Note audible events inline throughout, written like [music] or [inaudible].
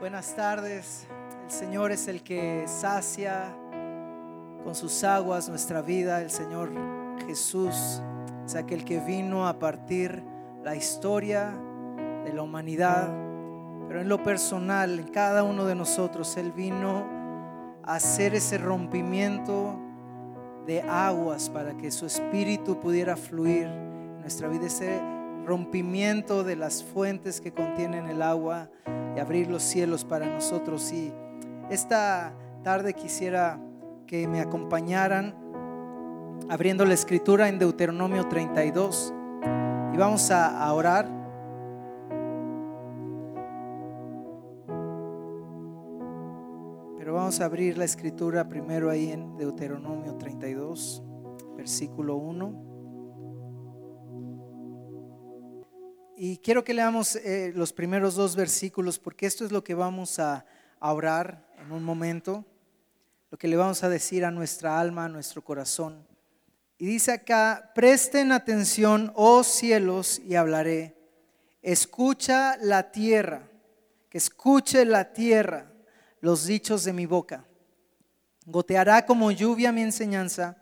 Buenas tardes. El Señor es el que sacia con sus aguas nuestra vida. El Señor Jesús es aquel que vino a partir la historia de la humanidad. Pero en lo personal, en cada uno de nosotros, Él vino a hacer ese rompimiento de aguas para que su espíritu pudiera fluir en nuestra vida. Ese rompimiento de las fuentes que contienen el agua y abrir los cielos para nosotros. Y esta tarde quisiera que me acompañaran abriendo la escritura en Deuteronomio 32 y vamos a, orar. Pero vamos a abrir la escritura primero ahí en Deuteronomio 32, versículo 1. Y quiero que leamos eh, los primeros dos versículos porque esto es lo que vamos a, a orar en un momento, lo que le vamos a decir a nuestra alma, a nuestro corazón. Y dice acá, presten atención, oh cielos, y hablaré. Escucha la tierra, que escuche la tierra los dichos de mi boca. Goteará como lluvia mi enseñanza,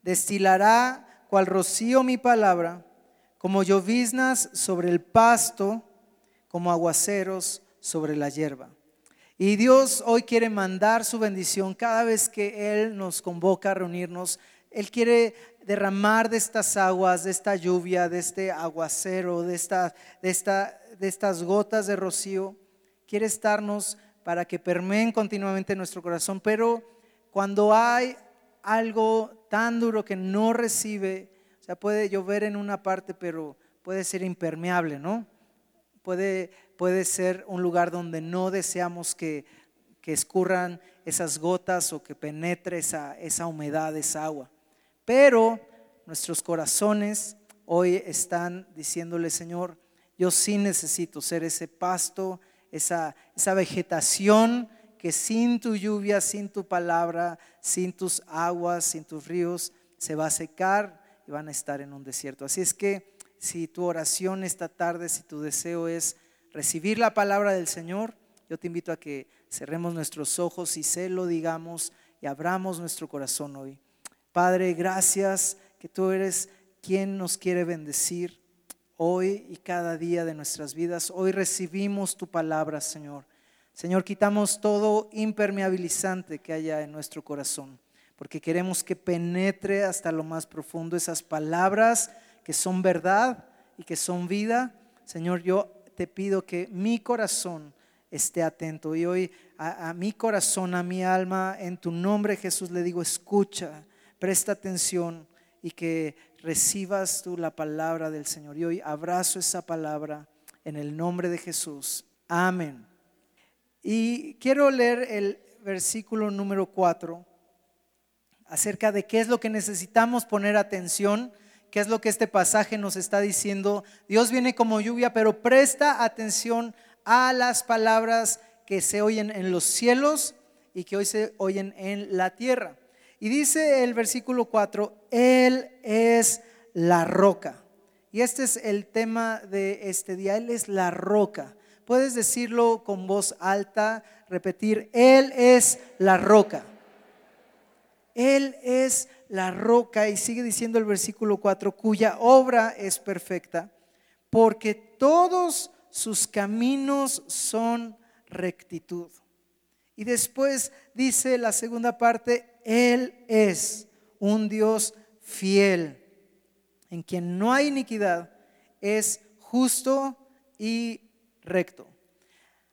destilará cual rocío mi palabra como lloviznas sobre el pasto, como aguaceros sobre la hierba. Y Dios hoy quiere mandar su bendición cada vez que Él nos convoca a reunirnos. Él quiere derramar de estas aguas, de esta lluvia, de este aguacero, de, de, esta, de estas gotas de rocío. Quiere estarnos para que permeen continuamente nuestro corazón. Pero cuando hay algo tan duro que no recibe sea, puede llover en una parte, pero puede ser impermeable, ¿no? Puede, puede ser un lugar donde no deseamos que, que escurran esas gotas o que penetre esa, esa humedad, esa agua. Pero nuestros corazones hoy están diciéndole, Señor, yo sí necesito ser ese pasto, esa, esa vegetación que sin tu lluvia, sin tu palabra, sin tus aguas, sin tus ríos, se va a secar y van a estar en un desierto. Así es que si tu oración esta tarde, si tu deseo es recibir la palabra del Señor, yo te invito a que cerremos nuestros ojos y se lo digamos y abramos nuestro corazón hoy. Padre, gracias que tú eres quien nos quiere bendecir hoy y cada día de nuestras vidas. Hoy recibimos tu palabra, Señor. Señor, quitamos todo impermeabilizante que haya en nuestro corazón porque queremos que penetre hasta lo más profundo esas palabras que son verdad y que son vida. Señor, yo te pido que mi corazón esté atento y hoy a, mi corazón, a mi alma, en tu nombre Jesús le digo, escucha, presta atención y que recibas tú la palabra del Señor. Y hoy abrazo esa palabra en el nombre de Jesús. Amén. Y quiero leer el versículo número 4 acerca de qué es lo que necesitamos poner atención, qué es lo que este pasaje nos está diciendo. Dios viene como lluvia, pero presta atención a las palabras que se oyen en los cielos y que hoy se oyen en la tierra. Y dice el versículo 4, Él es la roca. Y este es el tema de este día, Él es la roca. Puedes decirlo con voz alta, repetir, Él es la roca. Él es la roca y sigue diciendo el versículo 4, cuya obra es perfecta, porque todos sus caminos son rectitud. Y después dice la segunda parte, Él es un Dios fiel, en quien no hay iniquidad, es justo y recto.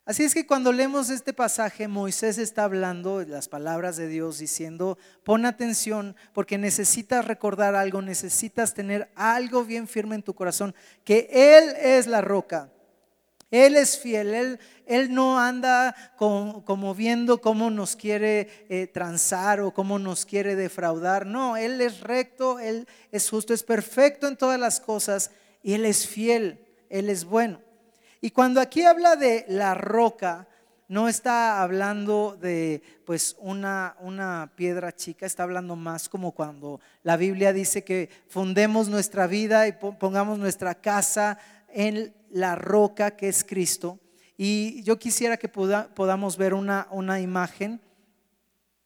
Así es que cuando leemos este pasaje, Moisés está hablando las palabras de Dios diciendo, pon atención porque necesitas recordar algo, necesitas tener algo bien firme en tu corazón, que Él es la roca. Él es fiel, Él, él no anda como viendo cómo nos quiere eh, transar o cómo nos quiere defraudar. No, Él es recto, Él es justo, es perfecto en todas las cosas y Él es fiel, Él es bueno. Y cuando aquí habla de la roca, no está hablando de pues una, una piedra chica, está hablando más como cuando la Biblia dice que fundemos nuestra vida y pongamos nuestra casa en la roca que es Cristo. Y yo quisiera que podamos ver una, una imagen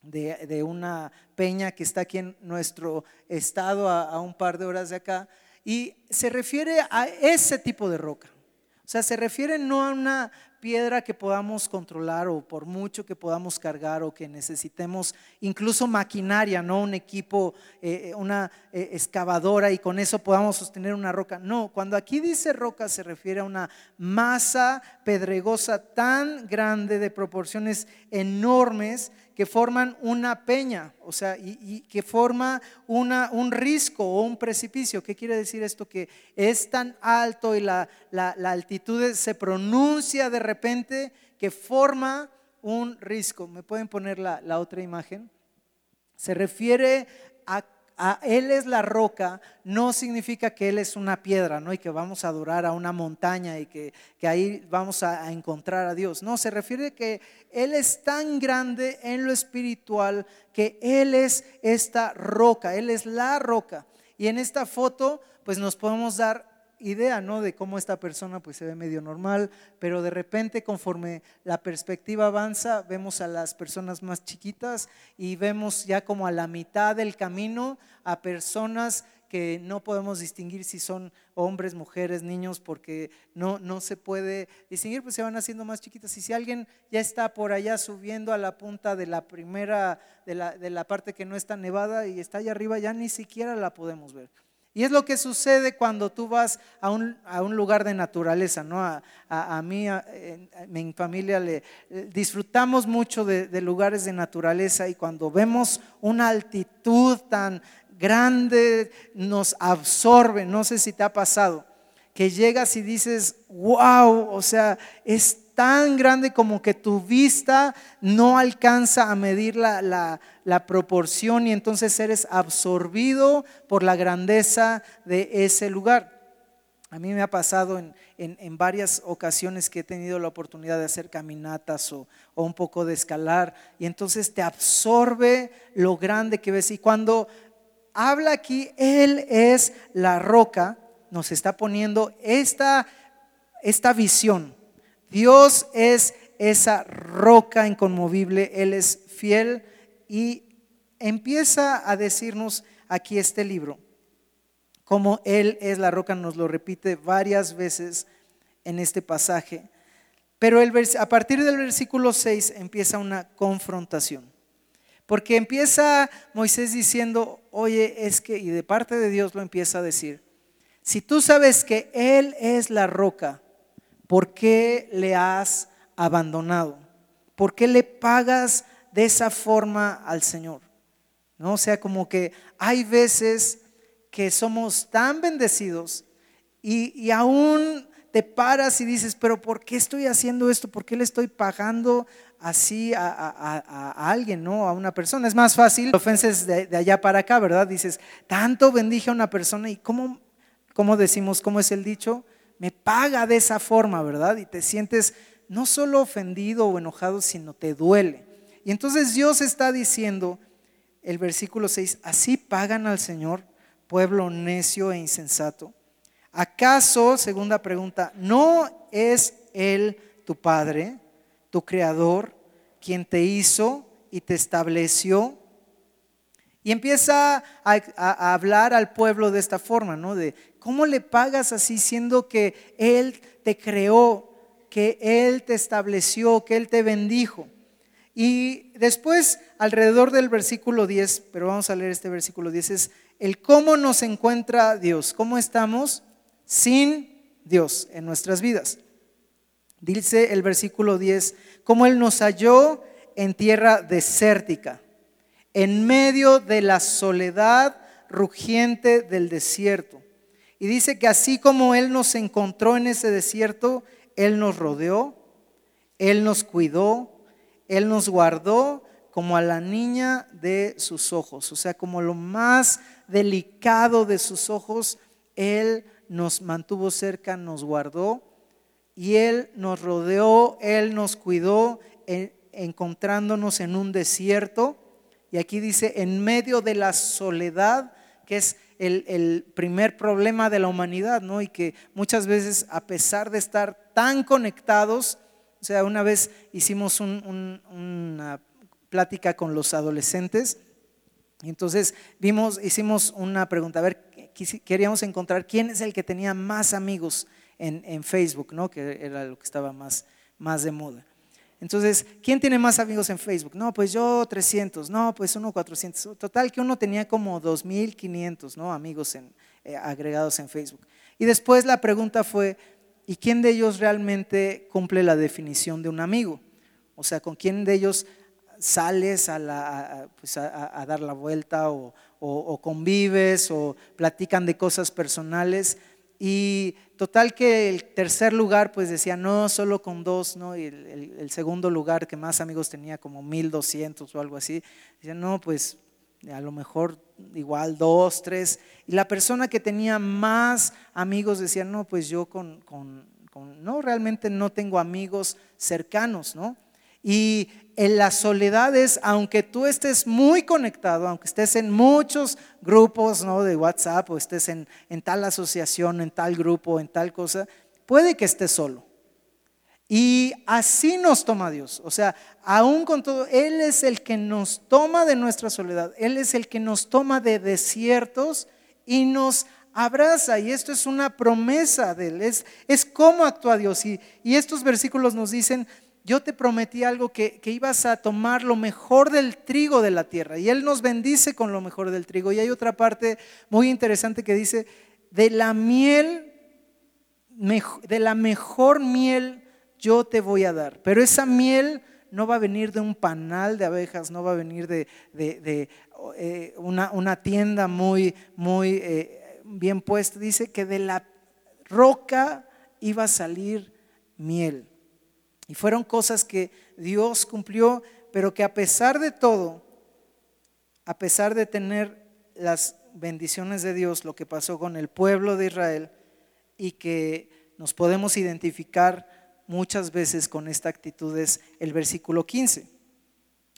de, de, una peña que está aquí en nuestro estado a, a un par de horas de acá. Y se refiere a ese tipo de roca. Sea, se refiere no a una piedra que podamos controlar o por mucho que podamos cargar o que necesitemos incluso maquinaria, no un equipo, eh, eh, una eh, excavadora y con eso podamos sostener una roca. No, cuando aquí dice roca se refiere a una masa pedregosa tan grande de proporciones enormes que forman una peña, o sea, y, que forma una, un risco o un precipicio. ¿Qué quiere decir esto? Que es tan alto y la, la, altitud se pronuncia de repente que forma un risco. ¿Me pueden poner la, la otra imagen? Se refiere a él es la roca, no significa que Él es una piedra, ¿no? Y que vamos a adorar a una montaña y que, ahí vamos a, encontrar a Dios. No, se refiere que Él es tan grande en lo espiritual que Él es esta roca, Él es la roca. Y en esta foto, pues nos podemos dar idea, ¿no? De cómo esta persona pues se ve medio normal, pero de repente conforme la perspectiva avanza, vemos a las personas más chiquitas y vemos ya como a la mitad del camino a personas que no podemos distinguir si son hombres, mujeres, niños, porque no, no se puede distinguir, pues se van haciendo más chiquitas. Y si alguien ya está por allá subiendo a la punta de la primera, de la, de la parte que no está nevada y está allá arriba, ya ni siquiera la podemos ver. Y es lo que sucede cuando tú vas a un, a un lugar de naturaleza, ¿no? A, a, mí, a, mi familia, le, disfrutamos mucho de, de lugares de naturaleza y cuando vemos una altitud tan grande, nos absorbe, no sé si te ha pasado, que llegas y dices, wow, o sea, es tan grande como que tu vista no alcanza a medir la, proporción y entonces eres absorbido por la grandeza de ese lugar. A mí me ha pasado en, varias ocasiones que he tenido la oportunidad de hacer caminatas o, o, un poco de escalar y entonces te absorbe lo grande que ves. Y cuando habla aquí, Él es la roca, nos está poniendo esta, esta visión Dios es esa roca inconmovible, Él es fiel y empieza a decirnos aquí este libro, como Él es la roca, nos lo repite varias veces en este pasaje. Pero a partir del versículo 6 empieza una confrontación. Porque empieza Moisés diciendo, oye, es que, y de parte de Dios lo empieza a decir, si tú sabes que Él es la roca, ¿por qué le has abandonado? ¿Por qué le pagas de esa forma al Señor? ¿No? O sea, como que hay veces que somos tan bendecidos y, aún te paras y dices, pero ¿por qué estoy haciendo esto? ¿Por qué le estoy pagando así a, alguien, no? A una persona. Es más fácil, ofenses de, de, allá para acá, ¿verdad? Dices, tanto bendije a una persona y ¿cómo, cómo decimos, cómo es el dicho? Me paga de esa forma, ¿verdad? Y te sientes no solo ofendido o enojado, sino te duele. Y entonces Dios está diciendo, el versículo 6, así pagan al Señor, pueblo necio e insensato. ¿Acaso, segunda pregunta, no es Él tu Padre, tu Creador, quien te hizo y te estableció? Y empieza a, a, hablar al pueblo de esta forma, ¿no? De ¿Cómo le pagas así siendo que Él te creó, que Él te estableció, que Él te bendijo? Y después, alrededor del versículo 10, pero vamos a leer este versículo 10, es el cómo nos encuentra Dios, cómo estamos sin Dios en nuestras vidas. Dice el versículo 10, cómo Él nos halló en tierra desértica, en medio de la soledad rugiente del desierto. Y dice que así como Él nos encontró en ese desierto, Él nos rodeó, Él nos cuidó, Él nos guardó como a la niña de sus ojos. O sea, como lo más delicado de sus ojos, Él nos mantuvo cerca, nos guardó y Él nos rodeó, Él nos cuidó, encontrándonos en un desierto. Y aquí dice, en medio de la soledad, que es el, primer problema de la humanidad, ¿no? Y que muchas veces, a pesar de estar tan conectados, O sea, una vez hicimos una plática con los adolescentes y entonces vimos, hicimos una pregunta, a ver, queríamos encontrar quién es el que tenía más amigos en, Facebook, ¿no? que era lo que estaba más, más de moda. Entonces, ¿quién tiene más amigos en Facebook? No, pues yo 300, no, pues uno 400. Total que uno tenía como 2.500 ¿no? amigos eh, agregados en Facebook. Y después la pregunta fue, ¿y quién de ellos realmente cumple la definición de un amigo? O sea, ¿con quién de ellos sales a, pues dar la vuelta o, convives o platican de cosas personales? Y total que el tercer lugar pues decía, no, solo con dos, ¿no? Y el, segundo lugar que más amigos tenía, como 1200 o algo así, decía, no, pues a lo mejor igual dos, tres. Y la persona que tenía más amigos decía, no, pues yo con, con, con no, realmente no tengo amigos cercanos, ¿no? Y en la soledad es, aunque tú estés muy conectado, aunque estés en muchos grupos ¿no? de WhatsApp o estés en, en tal asociación, en tal grupo, en tal cosa, puede que estés solo. Y así nos toma Dios. O sea, aún con todo, Él es el que nos toma de nuestra soledad. Él es el que nos toma de desiertos y nos abraza. Y esto es una promesa de Él. Es, es cómo actúa Dios. Y, y estos versículos nos dicen, yo te prometí algo que, ibas a tomar lo mejor del trigo de la tierra. Y Él nos bendice con lo mejor del trigo. Y hay otra parte muy interesante que dice, de la miel, de la mejor miel yo te voy a dar. Pero esa miel no va a venir de un panal de abejas, no va a venir de, eh, una, tienda muy, muy eh, bien puesta. Dice que de la roca iba a salir miel. Y fueron cosas que Dios cumplió, pero que a pesar de todo, a pesar de tener las bendiciones de Dios, lo que pasó con el pueblo de Israel, y que nos podemos identificar muchas veces con esta actitud, es el versículo 15.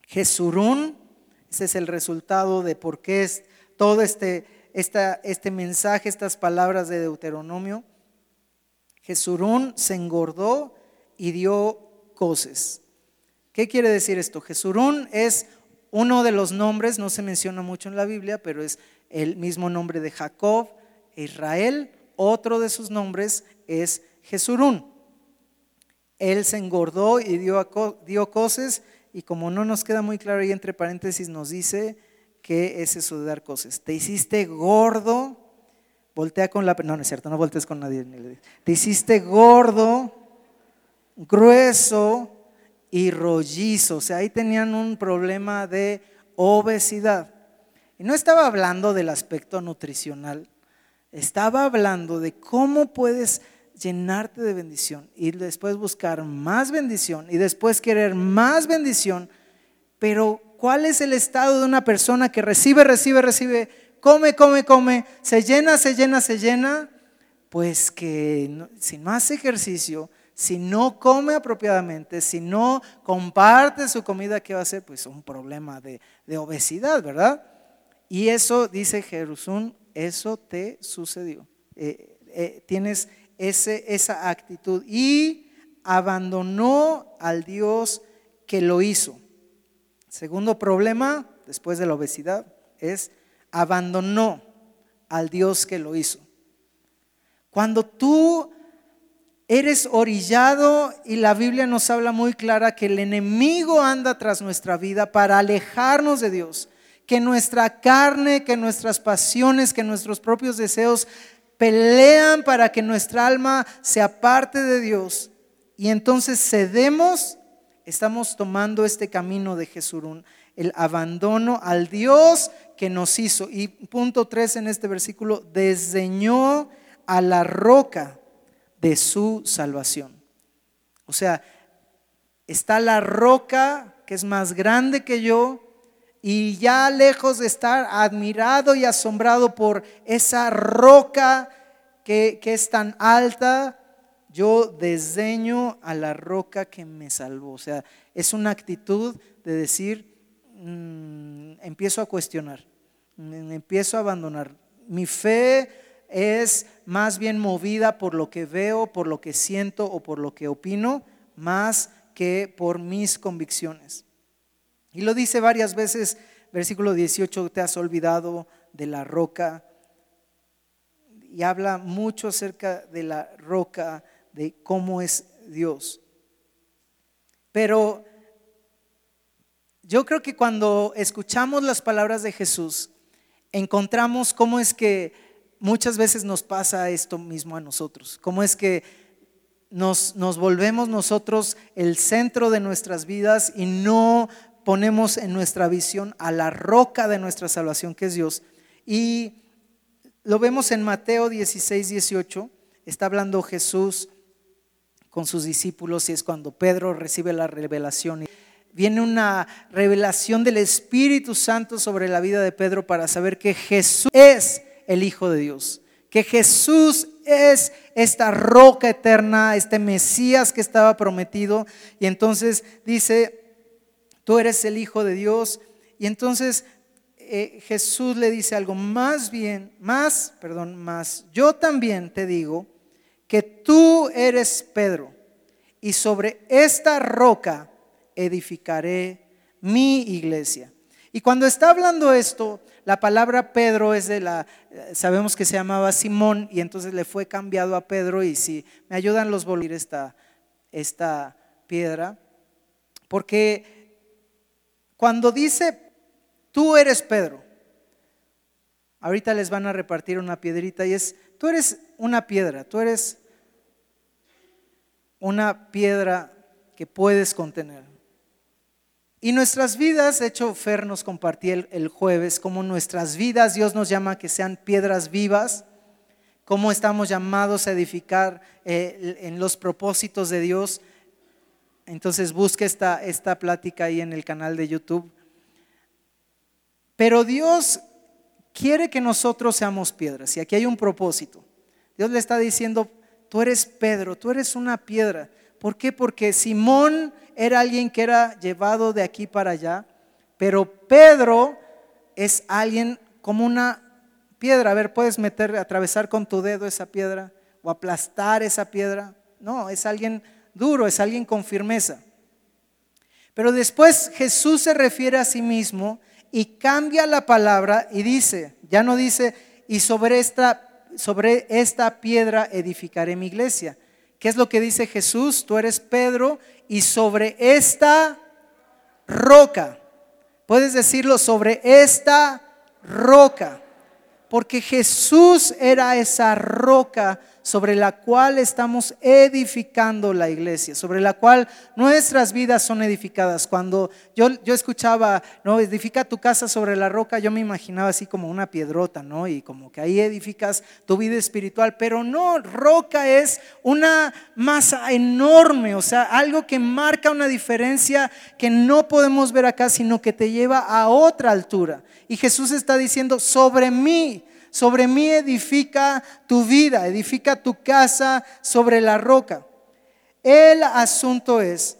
Jesurún, ese es el resultado de por qué es todo este, este mensaje, estas palabras de Deuteronomio. Jesurún se engordó y dio coces. ¿Qué quiere decir esto? Jesurún es uno de los nombres, no se menciona mucho en la Biblia, pero es el mismo nombre de Jacob e Israel. Otro de sus nombres es Jesurún. Él se engordó y dio, dio coces, y como no nos queda muy claro ahí entre paréntesis, nos dice que es eso de dar coces. Te hiciste gordo, voltea con la... No, no es cierto, no voltees con nadie. Te hiciste gordo grueso y rollizo. O sea, ahí tenían un problema de obesidad. Y no estaba hablando del aspecto nutricional, estaba hablando de cómo puedes llenarte de bendición y después buscar más bendición y después querer más bendición. Pero ¿cuál es el estado de una persona que recibe, recibe, recibe, come, come, come, se llena, se llena, se llena? Pues que si no hace ejercicio, si no come apropiadamente, si no comparte su comida, ¿qué va a ser? Pues un problema de, obesidad, ¿verdad? Y eso, dice Jerusalén, eso te sucedió. Eh, eh, tienes ese, esa actitud y abandonó al Dios que lo hizo. Segundo problema, después de la obesidad, es abandonó al Dios que lo hizo. Cuando tú eres orillado y la Biblia nos habla muy clara que el enemigo anda tras nuestra vida para alejarnos de Dios, que nuestra carne, que nuestras pasiones, que nuestros propios deseos pelean para que nuestra alma se aparte de Dios. Y entonces cedemos, estamos tomando este camino de Jesurún, el abandono al Dios que nos hizo. Y punto 3 en este versículo, desdeñó a la roca de su salvación. O sea, está la roca que es más grande que yo y ya lejos de estar admirado y asombrado por esa roca que, es tan alta, yo desdeño a la roca que me salvó. O sea, es una actitud de decir, mm, empiezo a cuestionar, mm, empiezo a abandonar. Mi fe es más bien movida por lo que veo, por lo que siento o por lo que opino, más que por mis convicciones. Y lo dice varias veces, versículo 18, te has olvidado de la roca. Y habla mucho acerca de la roca, de cómo es Dios. Pero yo creo que cuando escuchamos las palabras de Jesús, encontramos cómo es que muchas veces nos pasa esto mismo a nosotros, cómo es que nos, nos volvemos nosotros el centro de nuestras vidas y no ponemos en nuestra visión a la roca de nuestra salvación, que es Dios. Y lo vemos en Mateo 16, 18, está hablando Jesús con sus discípulos y es cuando Pedro recibe la revelación. Viene una revelación del Espíritu Santo sobre la vida de Pedro para saber que Jesús es el Hijo de Dios, que Jesús es esta roca eterna, este Mesías que estaba prometido. Y entonces dice, tú eres el Hijo de Dios. Y entonces eh, Jesús le dice algo, más bien, más, perdón, más, yo también te digo que tú eres Pedro y sobre esta roca edificaré mi iglesia. Y cuando está hablando esto, la palabra Pedro es de la, sabemos que se llamaba Simón y entonces le fue cambiado a Pedro y si me ayudan los volver esta, esta piedra, porque cuando dice, tú eres Pedro, ahorita les van a repartir una piedrita y es, tú eres una piedra, tú eres una piedra que puedes contener. Y nuestras vidas, de hecho Fer nos compartía el, jueves, como nuestras vidas Dios nos llama a que sean piedras vivas, cómo estamos llamados a edificar eh, en los propósitos de Dios. Entonces busque esta, esta plática ahí en el canal de YouTube. Pero Dios quiere que nosotros seamos piedras y aquí hay un propósito. Dios le está diciendo, tú eres Pedro, tú eres una piedra. ¿Por qué? Porque Simón era alguien que era llevado de aquí para allá, pero Pedro es alguien como una piedra. A ver, puedes meter, atravesar con tu dedo esa piedra o aplastar esa piedra. No, es alguien duro, es alguien con firmeza. Pero después Jesús se refiere a sí mismo y cambia la palabra y dice, ya no dice, y sobre esta, sobre esta piedra edificaré mi iglesia. ¿Qué es lo que dice Jesús? Tú eres Pedro y sobre esta roca, puedes decirlo sobre esta roca, porque Jesús era esa roca sobre la cual estamos edificando la iglesia, sobre la cual nuestras vidas son edificadas. Cuando yo, yo escuchaba, no, edifica tu casa sobre la roca, yo me imaginaba así como una piedrota, ¿no? Y como que ahí edificas tu vida espiritual, pero no, roca es una masa enorme, o sea, algo que marca una diferencia que no podemos ver acá, sino que te lleva a otra altura. Y Jesús está diciendo, sobre mí sobre mí edifica tu vida, edifica tu casa sobre la roca. El asunto es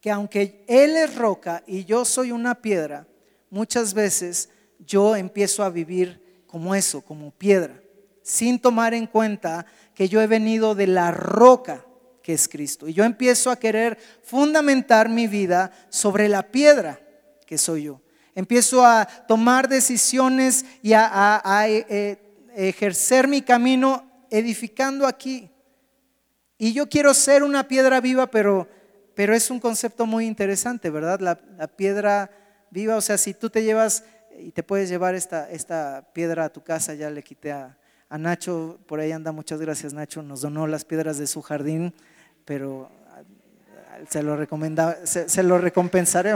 que aunque Él es roca y yo soy una piedra, muchas veces yo empiezo a vivir como eso, como piedra, sin tomar en cuenta que yo he venido de la roca que es Cristo. Y yo empiezo a querer fundamentar mi vida sobre la piedra que soy yo. Empiezo a tomar decisiones y a, eh, ejercer mi camino edificando aquí. Y yo quiero ser una piedra viva, pero, pero es un concepto muy interesante, ¿verdad? La, piedra viva, o sea, si tú te llevas y te puedes llevar esta, esta piedra a tu casa, ya le quité a, a Nacho, por ahí anda, muchas gracias Nacho, nos donó las piedras de su jardín, pero se lo, se, lo recompensaré.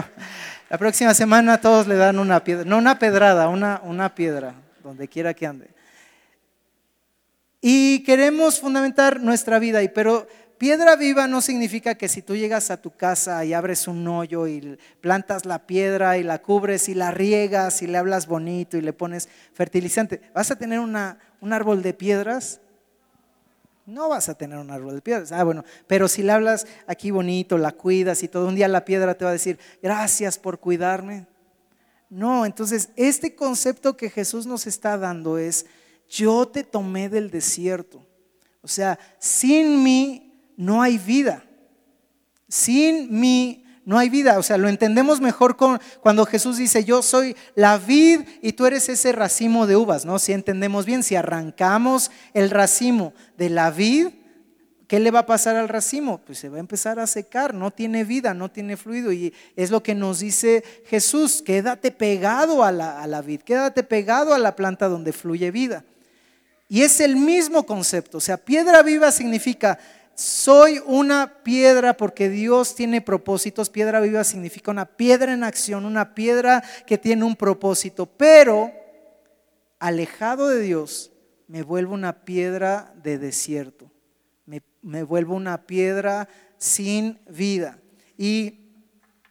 La próxima semana todos le dan una piedra, no una pedrada, una, una piedra, donde quiera que ande. Y queremos fundamentar nuestra vida, y pero piedra viva no significa que si tú llegas a tu casa y abres un hoyo y plantas la piedra y la cubres y la riegas y le hablas bonito y le pones fertilizante, vas a tener un árbol de piedras no vas a tener un árbol de piedras. Ah, bueno, pero si le hablas aquí bonito, la cuidas y todo un día la piedra te va a decir, gracias por cuidarme. No, entonces este concepto que Jesús nos está dando es, yo te tomé del desierto. O sea, sin mí no hay vida. Sin mí no hay vida. O sea, lo entendemos mejor con, cuando Jesús dice, yo soy la vid y tú eres ese racimo de uvas, ¿no? Si entendemos bien, si arrancamos el racimo de la vid, ¿qué le va a pasar al racimo? Pues se va a empezar a secar, no tiene vida, no tiene fluido. Y es lo que nos dice Jesús, quédate pegado a la, a la vid, quédate pegado a la planta donde fluye vida. Y es el mismo concepto, o sea, piedra viva significa soy una piedra porque Dios tiene propósitos. Piedra viva significa una piedra en acción, una piedra que tiene un propósito. Pero alejado de Dios, me vuelvo una piedra de desierto. Me, vuelvo una piedra sin vida. Y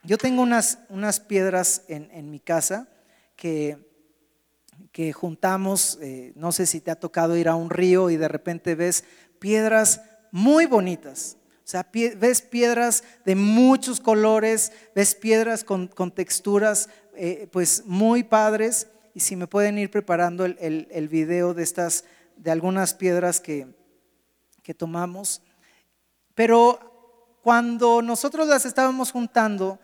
yo tengo unas, unas piedras en, mi casa que, que juntamos. Eh, no sé si te ha tocado ir a un río y de repente ves piedras muy bonitas. O sea, ves piedras de muchos colores, ves piedras con, texturas eh, pues muy padres. Y si me pueden ir preparando el, el, video de estas, de algunas piedras que, que tomamos. Pero cuando nosotros las estábamos juntando,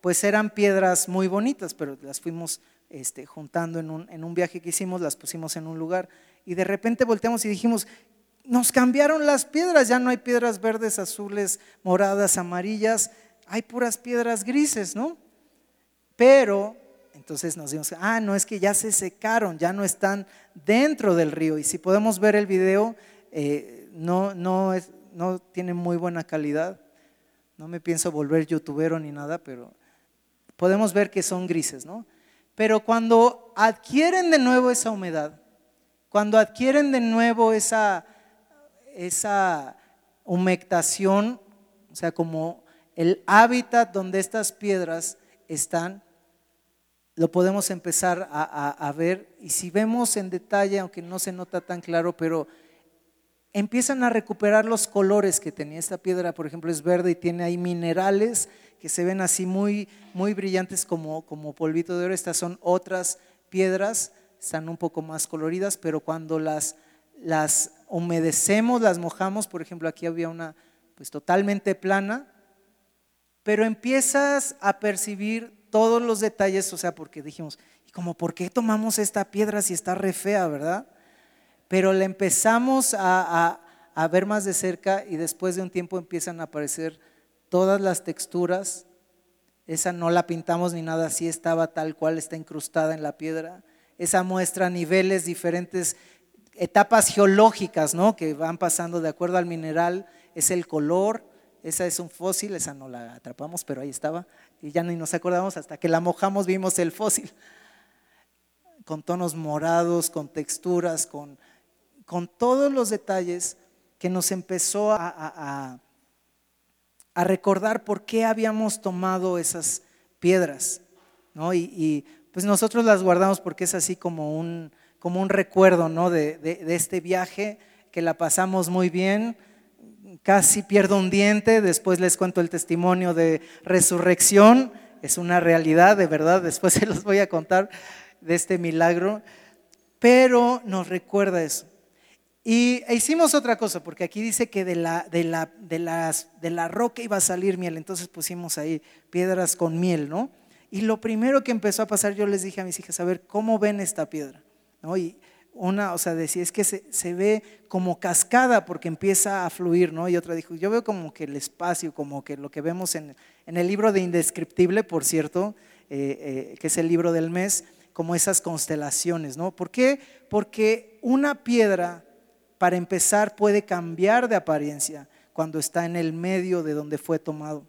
pues eran piedras muy bonitas, pero las fuimos este, juntando en un, en un, viaje que hicimos, las pusimos en un lugar y de repente volteamos y dijimos, nos cambiaron las piedras, ya no hay piedras verdes, azules, moradas, amarillas, hay puras piedras grises, ¿no? Pero entonces nos dimos, ah, no es que ya se secaron, ya no están dentro del río. Y si podemos ver el video, eh, no, no, es, no tiene muy buena calidad. No me pienso volver youtubero ni nada, pero podemos ver que son grises, ¿no? Pero cuando adquieren de nuevo esa humedad, cuando adquieren de nuevo esa, esa humectación, o sea, como el hábitat donde estas piedras están, lo podemos empezar a, ver. Y si vemos en detalle, aunque no se nota tan claro, pero empiezan a recuperar los colores que tenía esta piedra, por ejemplo, es verde y tiene ahí minerales que se ven así muy, muy brillantes como, como polvito de oro. Estas son otras piedras, están un poco más coloridas, pero cuando las las humedecemos, las mojamos, por ejemplo, aquí había una pues totalmente plana, pero empiezas a percibir todos los detalles, o sea, porque dijimos, ¿y como por qué tomamos esta piedra si está re fea, verdad? Pero la empezamos a, a ver más de cerca y después de un tiempo empiezan a aparecer todas las texturas. Esa no la pintamos ni nada, así estaba tal cual, está incrustada en la piedra. Esa muestra niveles diferentes etapas geológicas, ¿no? Que van pasando de acuerdo al mineral, es el color, esa es un fósil, esa no la atrapamos, pero ahí estaba, y ya ni nos acordamos hasta que la mojamos vimos el fósil, con tonos morados, con texturas, con, con todos los detalles que nos empezó a, a, recordar por qué habíamos tomado esas piedras, ¿no? Y, y pues nosotros las guardamos porque es así como un como un recuerdo ¿no? de, este viaje que la pasamos muy bien. Casi pierdo un diente, después les cuento el testimonio de resurrección, es una realidad, de verdad, después [laughs] se los voy a contar de este milagro, pero nos recuerda eso. Y e hicimos otra cosa, porque aquí dice que de la, de la roca iba a salir miel, entonces pusimos ahí piedras con miel, ¿no? Y lo primero que empezó a pasar, yo les dije a mis hijas, a ver, ¿cómo ven esta piedra? Y una, o sea, decía, es que se, ve como cascada porque empieza a fluir, ¿no? Y otra dijo, yo veo como que el espacio, como que lo que vemos en, el libro de Indescriptible, por cierto, eh, eh, que es el libro del mes, como esas constelaciones, ¿no? ¿Por qué? Porque una piedra, para empezar, puede cambiar de apariencia cuando está en el medio de donde fue tomado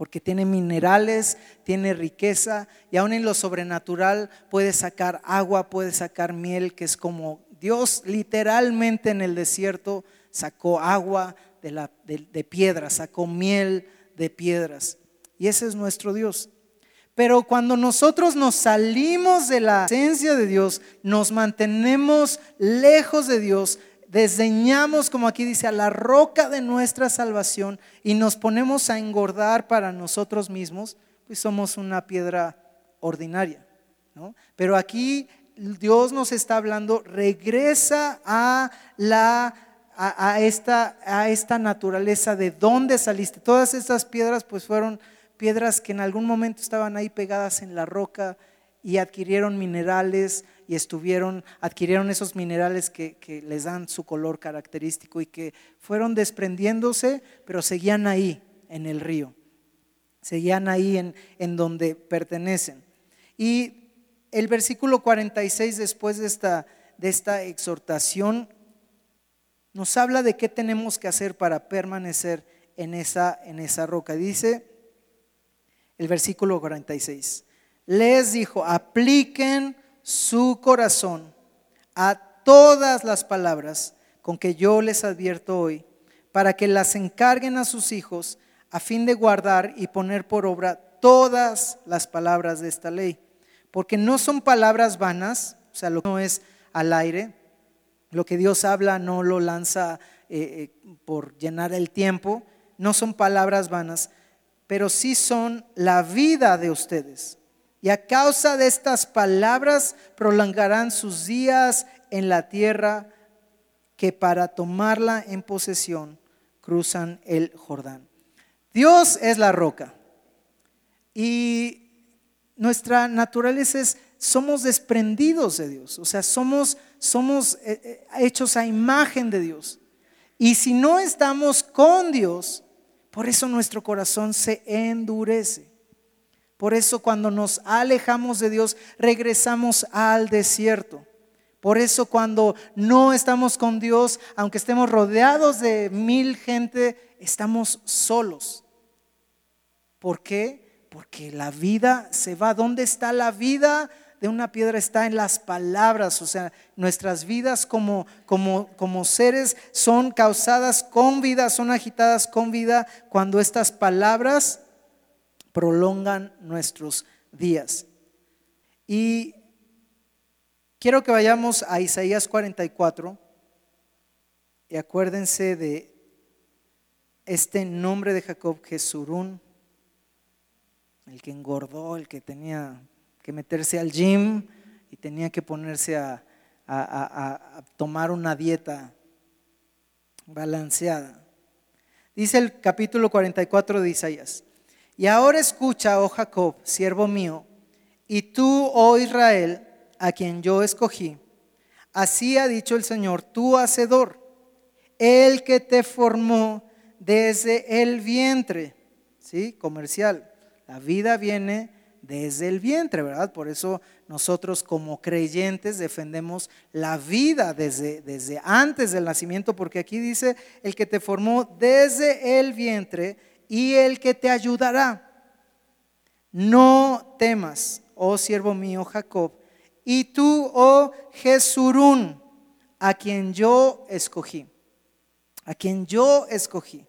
porque tiene minerales, tiene riqueza y aún en lo sobrenatural puede sacar agua, puede sacar miel, que es como Dios literalmente en el desierto sacó agua de, la, de, piedras, sacó miel de piedras. Y ese es nuestro Dios. Pero cuando nosotros nos salimos de la esencia de Dios, nos mantenemos lejos de Dios, desdeñamos, como aquí dice, a la roca de nuestra salvación y nos ponemos a engordar para nosotros mismos, pues somos una piedra ordinaria. Pero aquí Dios nos está hablando, regresa a la a, esta, a esta naturaleza de dónde saliste. Todas estas piedras pues fueron piedras que en algún momento estaban ahí pegadas en la roca y adquirieron minerales y estuvieron, adquirieron esos minerales que, les dan su color característico y que fueron desprendiéndose, pero seguían ahí en el río, seguían ahí en, en donde pertenecen. Y el versículo 46 después de esta, de esta exhortación nos habla de qué tenemos que hacer para permanecer en esa, en esa roca. Dice el versículo 46, les dijo, apliquen su corazón a todas las palabras con que yo les advierto hoy, para que las encarguen a sus hijos a fin de guardar y poner por obra todas las palabras de esta ley. Porque no son palabras vanas, o sea, lo que no es al aire, lo que Dios habla no lo lanza eh, eh, por llenar el tiempo, no son palabras vanas, pero sí son la vida de ustedes. Y a causa de estas palabras prolongarán sus días en la tierra que para tomarla en posesión cruzan el Jordán. Dios es la roca y nuestra naturaleza es somos desprendidos de Dios, o sea, somos, somos eh, eh, hechos a imagen de Dios. Y si no estamos con Dios, por eso nuestro corazón se endurece. Por eso cuando nos alejamos de Dios, regresamos al desierto. Por eso cuando no estamos con Dios, aunque estemos rodeados de mil gente, estamos solos. ¿Por qué? Porque la vida se va. ¿Dónde está la vida? de una piedra está en las palabras, o sea, nuestras vidas como, como, como seres son causadas con vida, son agitadas con vida cuando estas palabras prolongan nuestros días. Y quiero que vayamos a Isaías 44 y acuérdense de este nombre de Jacob, Jesurún, el que engordó, el que tenía que meterse al gym y tenía que ponerse a, tomar una dieta balanceada. Dice el capítulo 44 de Isaías, y ahora escucha, oh Jacob, siervo mío, y tú, oh Israel, a quien yo escogí. Así ha dicho el Señor, tu hacedor, el que te formó desde el vientre. ¿Sí? Comercial. La vida viene desde el vientre, ¿verdad? Por eso nosotros como creyentes defendemos la vida desde, desde antes del nacimiento, porque aquí dice el que te formó desde el vientre y el que te ayudará. No temas, oh siervo mío Jacob, y tú, oh Jesurún, a quien yo escogí, a quien yo escogí.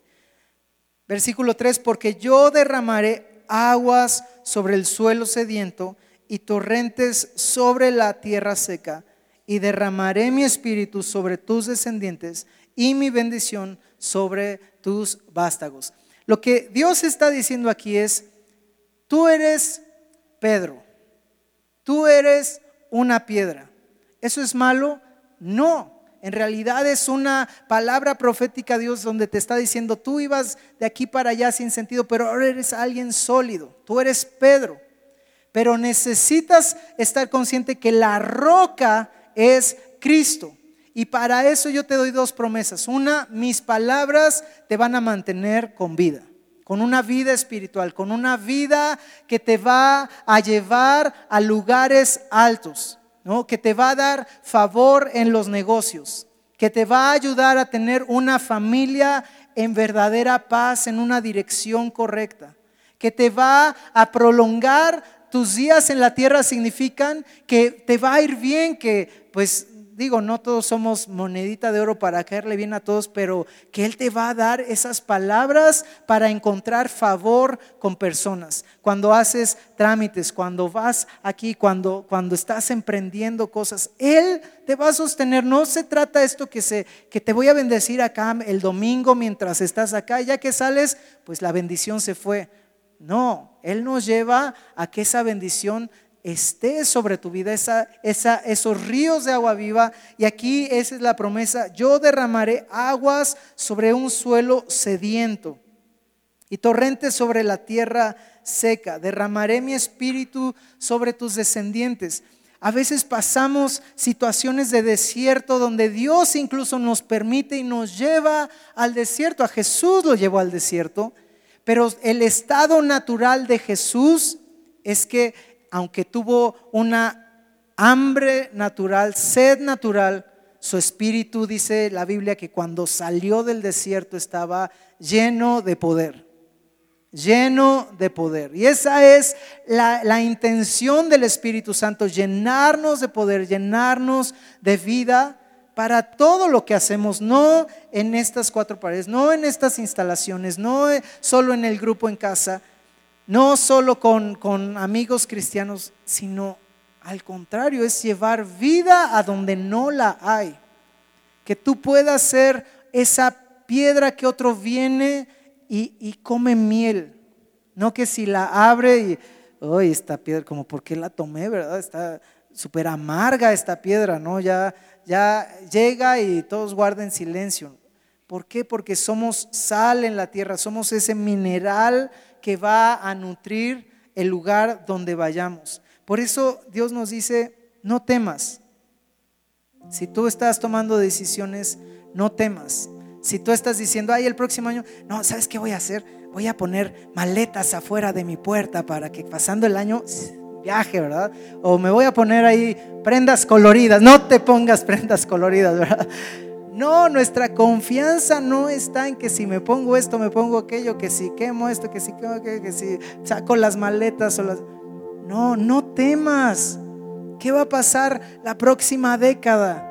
Versículo 3, porque yo derramaré aguas sobre el suelo sediento y torrentes sobre la tierra seca, y derramaré mi espíritu sobre tus descendientes y mi bendición sobre tus vástagos. Lo que Dios está diciendo aquí es, tú eres Pedro, tú eres una piedra. ¿Eso es malo? No. En realidad es una palabra profética Dios donde te está diciendo, tú ibas de aquí para allá sin sentido, pero ahora eres alguien sólido, tú eres Pedro. Pero necesitas estar consciente que la roca es Cristo. Y para eso yo te doy dos promesas. Una, mis palabras te van a mantener con vida, con una vida espiritual, con una vida que te va a llevar a lugares altos que te va a dar favor en los negocios, que te va a ayudar a tener una familia en verdadera paz, en una dirección correcta, que te va a prolongar tus días en la tierra significan que te va a ir bien, que pues digo, no todos somos monedita de oro para caerle bien a todos, pero que Él te va a dar esas palabras para encontrar favor con personas. Cuando haces trámites, cuando vas aquí, cuando, cuando estás emprendiendo cosas, Él te va a sostener. No se trata esto que, se, que te voy a bendecir acá el domingo mientras estás acá, ya que sales, pues la bendición se fue. No, Él nos lleva a que esa bendición esté sobre tu vida, esa, esos ríos de agua viva. Y aquí esa es la promesa, yo derramaré aguas sobre un suelo sediento y torrentes sobre la tierra seca. Derramaré mi espíritu sobre tus descendientes. A veces pasamos situaciones de desierto donde Dios incluso nos permite y nos lleva al desierto. A Jesús lo llevó al desierto, pero el estado natural de Jesús es que aunque tuvo una hambre natural, sed natural, su espíritu dice la Biblia que cuando salió del desierto estaba lleno de poder lleno de poder. Y esa es la, intención del Espíritu Santo, llenarnos de poder, llenarnos de vida para todo lo que hacemos, no en estas cuatro paredes, no en estas instalaciones, no solo en el grupo en casa, no solo con, con amigos cristianos, sino al contrario, es llevar vida a donde no la hay. Que tú puedas ser esa piedra que otro viene y, come miel. No que si la abre y, hoy esta piedra, como, ¿por qué la tomé, verdad? Está súper amarga esta piedra, ¿no? Ya, ya llega y todos guarden silencio. ¿Por qué? Porque somos sal en la tierra, somos ese mineral que va a nutrir el lugar donde vayamos. Por eso Dios nos dice, no temas. Si tú estás tomando decisiones, no temas. Si tú estás diciendo, ay, el próximo año, no, ¿sabes qué voy a hacer? Voy a poner maletas afuera de mi puerta para que pasando el año viaje, ¿verdad? O me voy a poner ahí prendas coloridas. No te pongas [laughs] prendas coloridas, ¿verdad? No, nuestra confianza no está en que si me pongo esto, me pongo aquello, que si quemo esto, que si quemo aquello, que si saco las maletas o las... No, no temas. ¿Qué va a pasar la próxima década?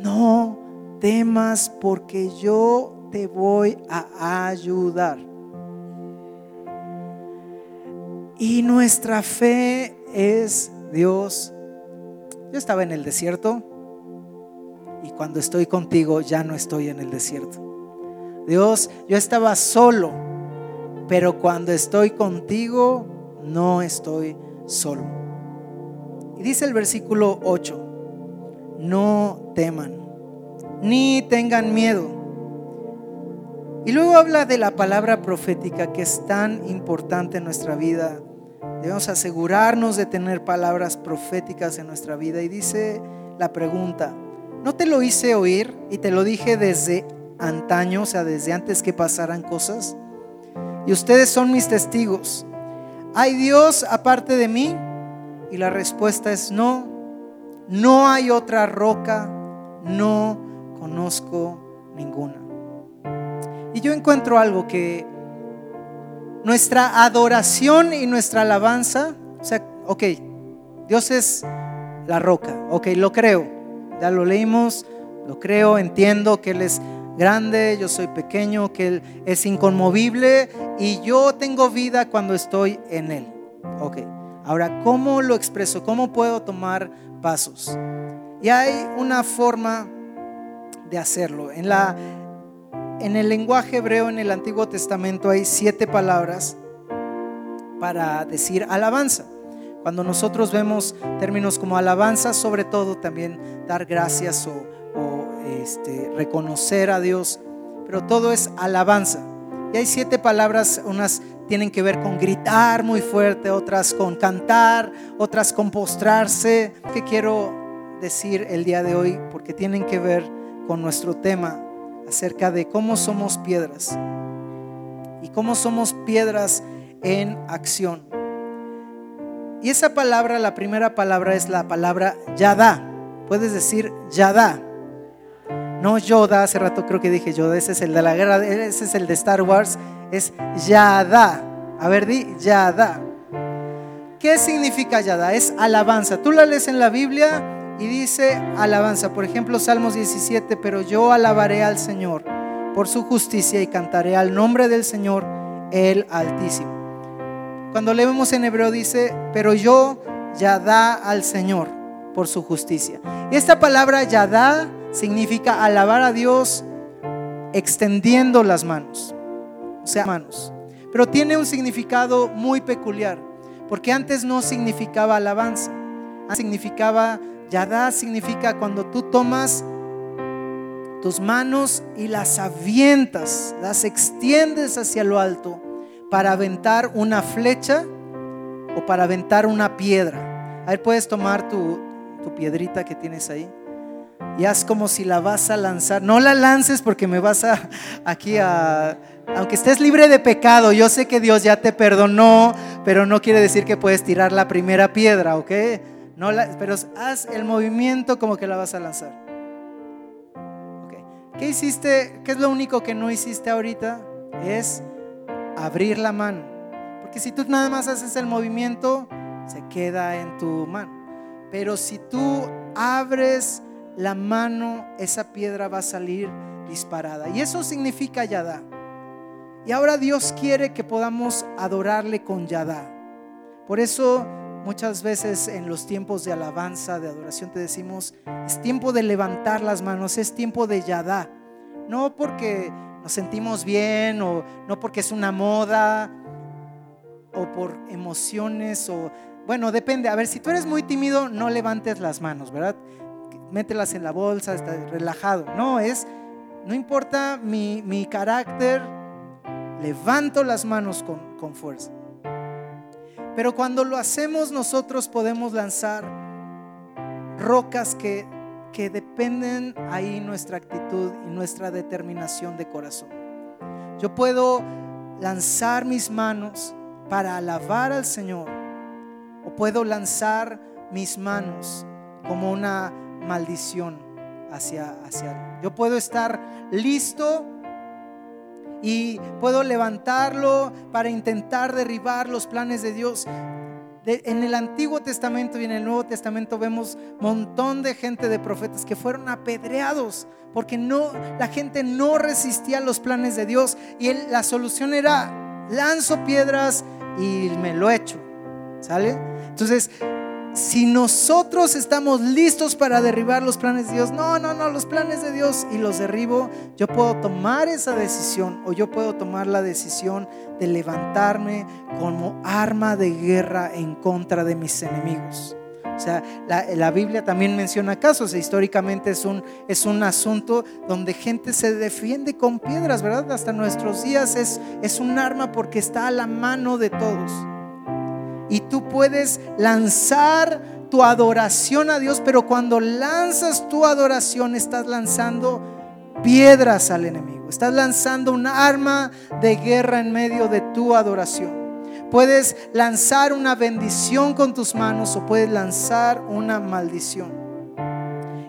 No temas porque yo te voy a ayudar. Y nuestra fe es Dios. Yo estaba en el desierto y cuando estoy contigo ya no estoy en el desierto. Dios, yo estaba solo, pero cuando estoy contigo no estoy solo. Y dice el versículo 8, no teman ni tengan miedo. Y luego habla de la palabra profética que es tan importante en nuestra vida. Debemos asegurarnos de tener palabras proféticas en nuestra vida. Y dice la pregunta, ¿no te lo hice oír y te lo dije desde antaño, o sea, desde antes que pasaran cosas? Y ustedes son mis testigos. ¿Hay Dios aparte de mí? Y la respuesta es no. No hay otra roca, no conozco ninguna. Y yo encuentro algo que nuestra adoración y nuestra alabanza, o sea, ok, Dios es la roca, ok, lo creo, ya lo leímos, lo creo, entiendo que Él es grande, yo soy pequeño, que Él es inconmovible y yo tengo vida cuando estoy en Él. Ok, ahora, ¿cómo lo expreso? ¿Cómo puedo tomar pasos? Y hay una forma de hacerlo. En, la, en el lenguaje hebreo, en el Antiguo Testamento, hay siete palabras para decir alabanza. Cuando nosotros vemos términos como alabanza, sobre todo también dar gracias o, este, reconocer a Dios, pero todo es alabanza. Y hay siete palabras, unas tienen que ver con gritar muy fuerte, otras con cantar, otras con postrarse. ¿Qué quiero decir el día de hoy? Porque tienen que ver con nuestro tema acerca de cómo somos piedras y cómo somos piedras en acción. Y esa palabra, la primera palabra es la palabra Yada. Puedes decir Yada. No Yoda, hace rato creo que dije Yoda, ese es el de la guerra, ese es el de Star Wars, es Yada. A ver, di Yada. ¿Qué significa Yada? Es alabanza. Tú la lees en la Biblia y dice alabanza, por ejemplo Salmos 17, pero yo alabaré al Señor por su justicia y cantaré al nombre del Señor el Altísimo. Cuando leemos en hebreo dice, pero yo yadá al Señor por su justicia. Y esta palabra yadá significa alabar a Dios extendiendo las manos, o sea, manos. Pero tiene un significado muy peculiar, Porque antes no significaba alabanza, significaba, yadá significa cuando tú tomas tus manos y las avientas, las extiendes hacia lo alto para aventar una flecha o para aventar una piedra. A ver, puedes tomar tu, tu piedrita que tienes ahí y haz como si la vas a lanzar. No la lances porque me vas a aquí a aunque estés libre de pecado, yo sé que Dios ya te perdonó, pero no quiere decir que puedes tirar la primera piedra, ¿ok? No pero haz el movimiento como que la vas a lanzar. ¿Qué hiciste? ¿Qué es lo único que no hiciste ahorita? Es abrir la mano. Porque si tú nada más haces el movimiento, se queda en tu mano. Pero si tú abres la mano, esa piedra va a salir disparada. Y eso significa yada. Y ahora Dios quiere que podamos adorarle con yada. Por eso muchas veces en los tiempos de alabanza, de adoración, te decimos, es tiempo de levantar las manos, es tiempo de yada. No porque nos sentimos bien o no porque es una moda o por emociones o bueno, depende. A ver, si tú eres muy tímido, no levantes las manos, ¿verdad? Mételas en la bolsa, está relajado. No, es, no importa mi, mi carácter, levanto las manos con, con fuerza. Pero cuando lo hacemos nosotros podemos lanzar rocas que, que dependen ahí nuestra actitud y nuestra determinación de corazón. Yo puedo lanzar mis manos para alabar al Señor o puedo lanzar mis manos como una maldición hacia, hacia Yo puedo estar listo y puedo levantarlo para intentar derribar los planes de Dios. En el Antiguo Testamento y en el Nuevo Testamento vemos montón de gente de profetas que fueron apedreados porque no la gente no resistía los planes de Dios y la solución era lanzo piedras y me lo echo. ¿Sale? Entonces, si nosotros estamos listos para derribar los planes de Dios, no, no, no, los planes de Dios y los derribo, yo puedo tomar esa decisión o yo puedo tomar la decisión de levantarme como arma de guerra en contra de mis enemigos. O sea, la, Biblia también menciona casos, e históricamente es un, es un asunto donde gente se defiende con piedras, ¿verdad? Hasta nuestros días es, es un arma porque está a la mano de todos. Y tú puedes lanzar tu adoración a Dios, pero cuando lanzas tu adoración estás lanzando piedras al enemigo. Estás lanzando un arma de guerra en medio de tu adoración. Puedes lanzar una bendición con tus manos o puedes lanzar una maldición.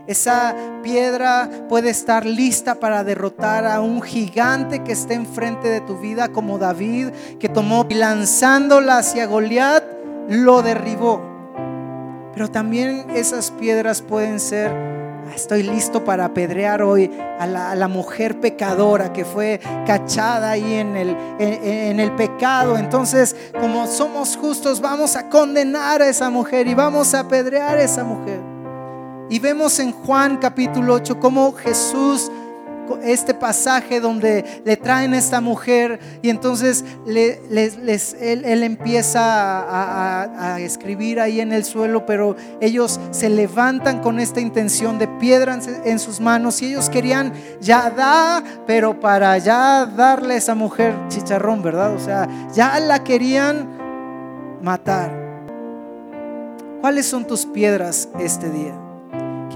Esa piedra puede estar lista para derrotar a un gigante que esté enfrente de tu vida, como David, que tomó y lanzándola hacia Goliat, lo derribó. Pero también esas piedras pueden ser ah, Estoy listo para apedrear hoy a la, mujer pecadora que fue cachada ahí en el, en el, pecado. Entonces, como somos justos, vamos a condenar a esa mujer y vamos a apedrear a esa mujer. Y vemos en Juan capítulo 8 cómo Jesús, este pasaje donde le traen a esta mujer y entonces le, él, empieza a, escribir ahí en el suelo, pero ellos se levantan con esta intención de piedra en, sus manos y ellos querían ya da, pero para ya darle a esa mujer chicharrón, ¿verdad? O sea, ya la querían matar. ¿Cuáles son tus piedras este día?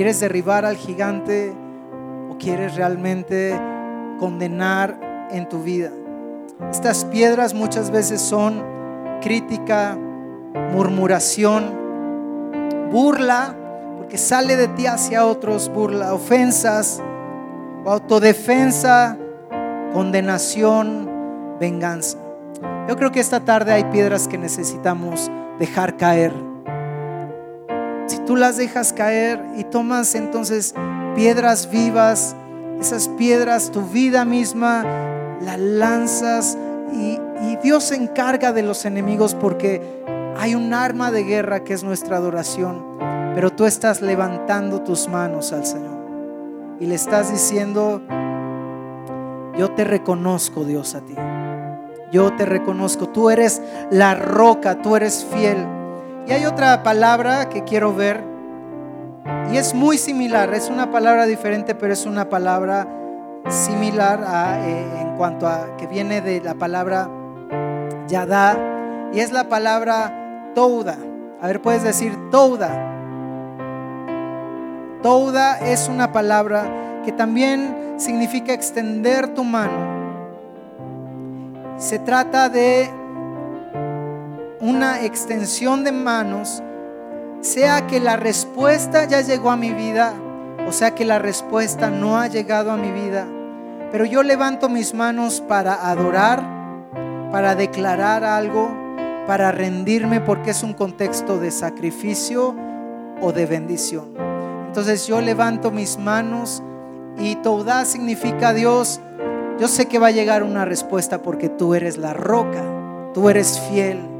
¿Quieres derribar al gigante o quieres realmente condenar en tu vida? Estas piedras muchas veces son crítica, murmuración, burla, porque sale de ti hacia otros, burla, ofensas, autodefensa, condenación, venganza. Yo creo que esta tarde hay piedras que necesitamos dejar caer si tú las dejas caer y tomas entonces piedras vivas, esas piedras, tu vida misma, la lanzas y, Dios se encarga de los enemigos porque hay un arma de guerra que es nuestra adoración, pero tú estás levantando tus manos al Señor y le estás diciendo, yo te reconozco Dios a ti. yo te reconozco. Tú eres la roca, tú eres fiel. Y hay otra palabra que quiero ver y es muy similar, es una palabra diferente, pero es una palabra similar eh, en cuanto a que viene de la palabra Yadá y es la palabra Touda. A ver, puedes decir Touda. Touda es una palabra que también significa extender tu mano. Se trata de una extensión de manos, sea que la respuesta ya llegó a mi vida, o sea que la respuesta no ha llegado a mi vida. Pero yo levanto mis manos para adorar, para declarar algo, para rendirme porque es un contexto de sacrificio o de bendición. Entonces yo levanto mis manos y toda significa Dios, yo sé que va a llegar una respuesta porque tú eres la roca, tú eres fiel,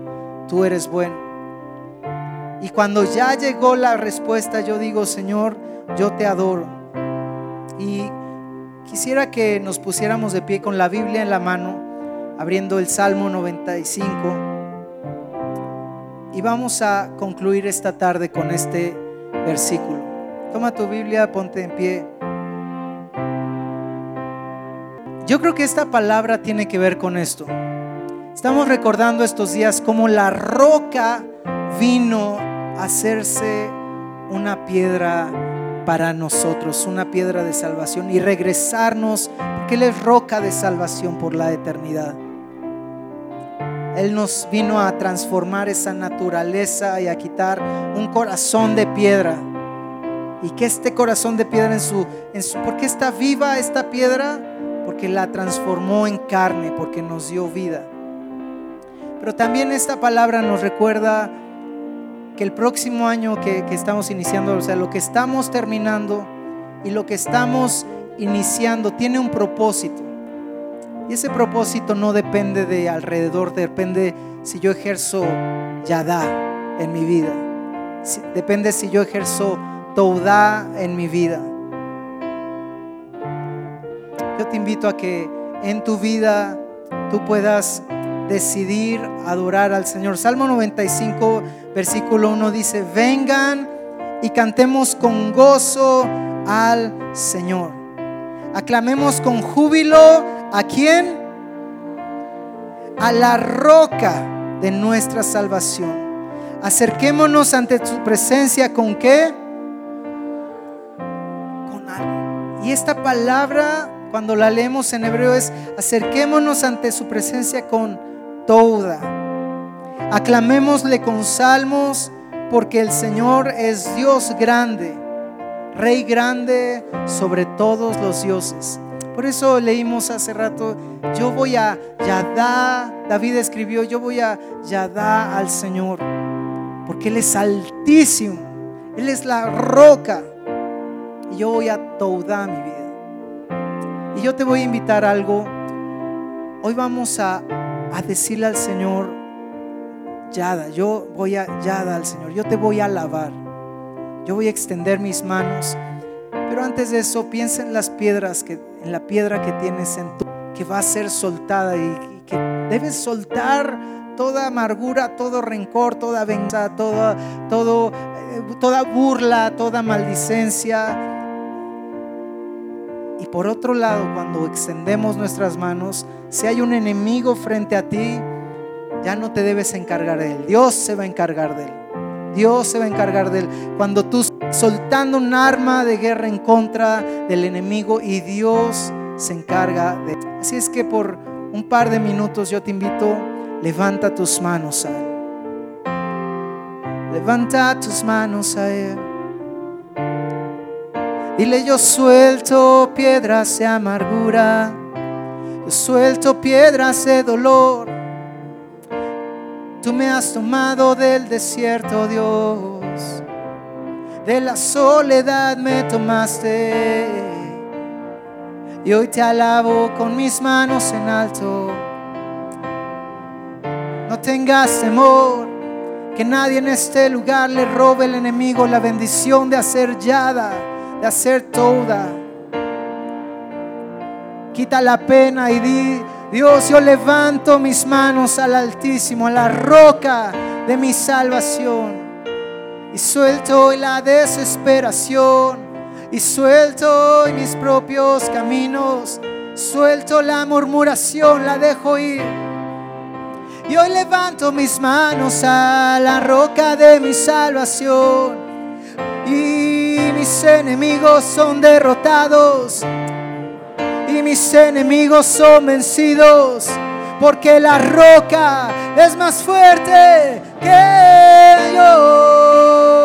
tú eres bueno. Y cuando ya llegó la respuesta, yo digo, Señor, yo te adoro. Y quisiera que nos pusiéramos de pie con la Biblia en la mano, abriendo el Salmo 95. Y vamos a concluir esta tarde con este versículo. Toma tu Biblia, ponte en pie. Yo creo que esta palabra tiene que ver con esto. Estamos recordando estos días cómo la roca vino a hacerse una piedra para nosotros, una piedra de salvación y regresarnos, porque Él es roca de salvación por la eternidad. Él nos vino a transformar esa naturaleza y a quitar un corazón de piedra. Y que este corazón de piedra en su, en su ¿por qué está viva esta piedra? Porque la transformó en carne, porque nos dio vida. Pero también esta palabra nos recuerda que el próximo año que, estamos iniciando, o sea, lo que estamos terminando y lo que estamos iniciando tiene un propósito. Y ese propósito no depende de alrededor, depende si yo ejerzo Yadá en mi vida. Depende si yo ejerzo Toudá en mi vida. Yo te invito a que en tu vida tú puedas decidir adorar al Señor. Salmo 95, versículo 1 dice, vengan y cantemos con gozo al Señor. Aclamemos con júbilo a quién? A la roca de nuestra salvación. Acerquémonos ante su presencia con qué? Con algo. Y esta palabra, cuando la leemos en hebreo, es acerquémonos ante su presencia con toda. Aclamémosle con salmos porque el Señor es Dios grande, Rey grande sobre todos los dioses. Por eso leímos hace rato, yo voy a Yadá, David escribió, yo voy a Yadá al Señor, porque Él es altísimo, Él es la roca, y yo voy a Toudá mi vida. Y yo te voy a invitar a algo, hoy vamos a a decirle al Señor, Yada, yo voy a Yada al Señor, yo te voy a alabar, yo voy a extender mis manos. Pero antes de eso, piensa en las piedras, que, en la piedra que tienes en tu, que va a ser soltada y, que debes soltar toda amargura, todo rencor, toda venganza, toda, eh, toda burla, toda maldicencia. Y por otro lado, cuando extendemos nuestras manos, si hay un enemigo frente a ti, ya no te debes encargar de él. Dios se va a encargar de él. Dios se va a encargar de él. Cuando tú soltando un arma de guerra en contra del enemigo y Dios se encarga de él. Así es que por un par de minutos yo te invito, levanta tus manos a él. Levanta tus manos a él. Dile yo suelto piedras de amargura suelto piedras de dolor. Tú me has tomado del desierto, Dios. De la soledad me tomaste. Y hoy te alabo con mis manos en alto. No tengas temor, que nadie en este lugar le robe el enemigo la bendición de hacer yada, de hacer toda Quita la pena y di, Dios, yo levanto mis manos al Altísimo, a la roca de mi salvación. Y suelto hoy la desesperación. Y suelto hoy mis propios caminos. Suelto la murmuración, la dejo ir. Y hoy levanto mis manos a la roca de mi salvación. Y mis enemigos son derrotados. Y mis enemigos son vencidos. Porque la roca es más fuerte que yo.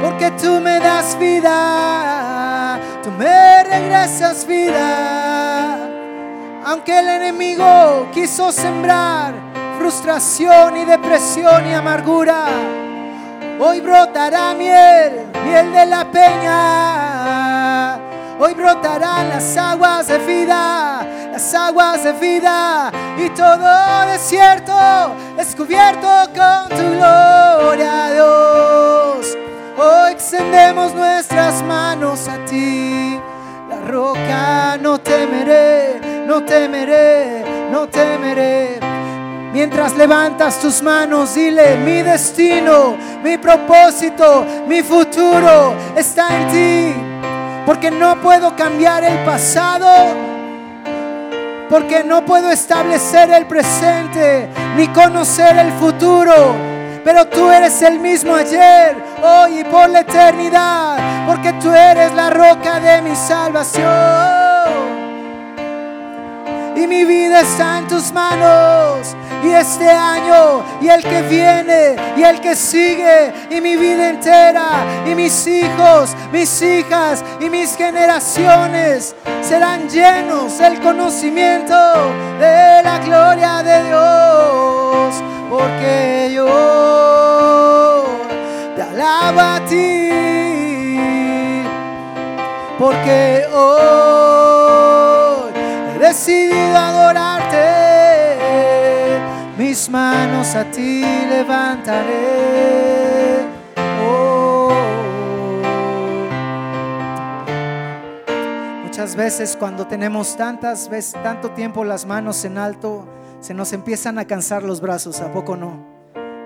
Porque tú me das vida. Tú me regresas vida aunque el enemigo quiso sembrar frustración y depresión y amargura, hoy brotará miel, miel de la peña. Hoy brotarán las aguas de vida, las aguas de vida y todo desierto es cubierto con tu gloria, Dios. Hoy extendemos nuestras manos a ti, la roca no temeré no temeré, no temeré. Mientras levantas tus manos, dile, mi destino, mi propósito, mi futuro está en ti. Porque no puedo cambiar el pasado, porque no puedo establecer el presente, ni conocer el futuro. Pero tú eres el mismo ayer, hoy y por la eternidad, porque tú eres la roca de mi salvación y mi vida está en tus manos. Y este año y el que viene y el que sigue y mi vida entera y mis hijos, mis hijas y mis generaciones serán llenos del conocimiento de la gloria de Dios. Porque yo te alabo a ti. Porque hoy manos a ti levantaré. Oh. Muchas veces cuando tenemos tantas veces, tanto tiempo las manos en alto, se nos empiezan a cansar los brazos, ¿a poco no?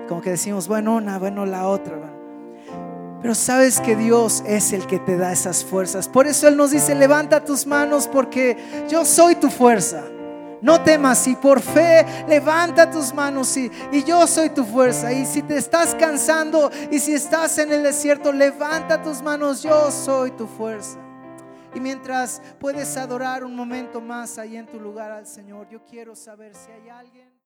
Como que decimos, bueno, una, bueno, la otra. Pero sabes que Dios es el que te da esas fuerzas. Por eso Él nos dice, levanta tus manos porque yo soy tu fuerza. No temas y por fe levanta tus manos y, yo soy tu fuerza. Y si te estás cansando y si estás en el desierto, levanta tus manos, yo soy tu fuerza. Y mientras puedes adorar un momento más ahí en tu lugar al Señor, yo quiero saber si hay alguien...